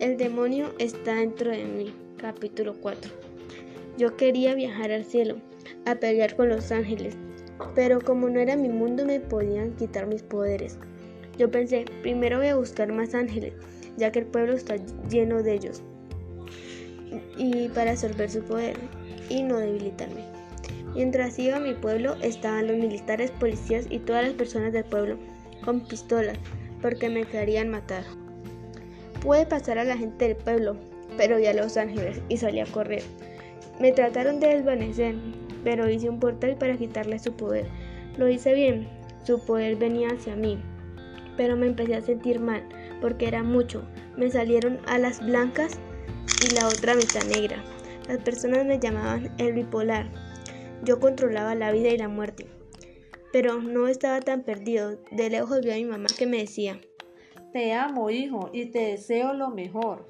El demonio está dentro de mí. Capítulo 4. Yo quería viajar al cielo, a pelear con los ángeles, pero como no era mi mundo me podían quitar mis poderes. Yo pensé, primero voy a buscar más ángeles, ya que el pueblo está lleno de ellos, y para absorber su poder y no debilitarme. Mientras iba a mi pueblo estaban los militares, policías y todas las personas del pueblo con pistolas porque me querían matar. Pude pasar a la gente del pueblo, pero vi a los ángeles y salí a correr. Me trataron de desvanecer, pero hice un portal para quitarle su poder. Lo hice bien, su poder venía hacia mí, pero me empecé a sentir mal porque era mucho. Me salieron alas blancas y la otra mitad negra. Las personas me llamaban el bipolar. Yo controlaba la vida y la muerte. Pero no estaba tan perdido. De lejos vi a mi mamá que me decía, te amo, hijo, y te deseo lo mejor.